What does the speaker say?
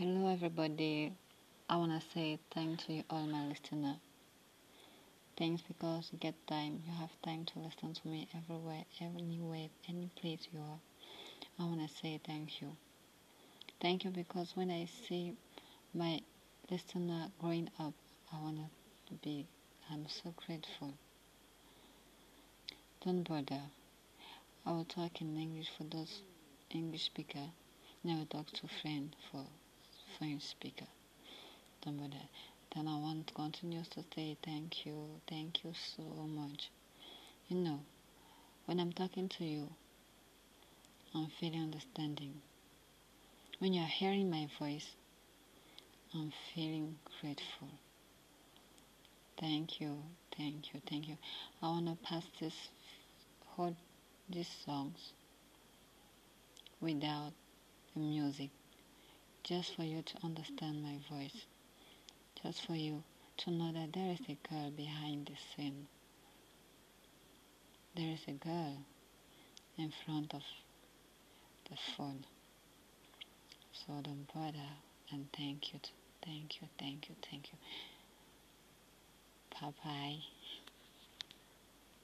Hello, everybody. I want to say thanks to you, all my listeners. Thanks because you get time. You have time to listen to me everywhere, anywhere, any place you are. I want to say thank you. Thank you because when I see my listener growing up, I want to be, I'm so grateful. Don't bother. I will talk in English for those English speaker. Never talk to friend for French speaker. Then I want to continue to say thank you, thank you so much. You know, when I'm talking to you, I'm feeling understanding. When you're hearing my voice, I'm feeling grateful. Thank you, thank you, thank you. I want to pass this, hold these songs without the music, just for you to understand my voice, just for you to know that there is a girl behind the scene. There is a girl in front of the phone. So don't bother and thank you, thank you, thank you, thank you. Bye bye.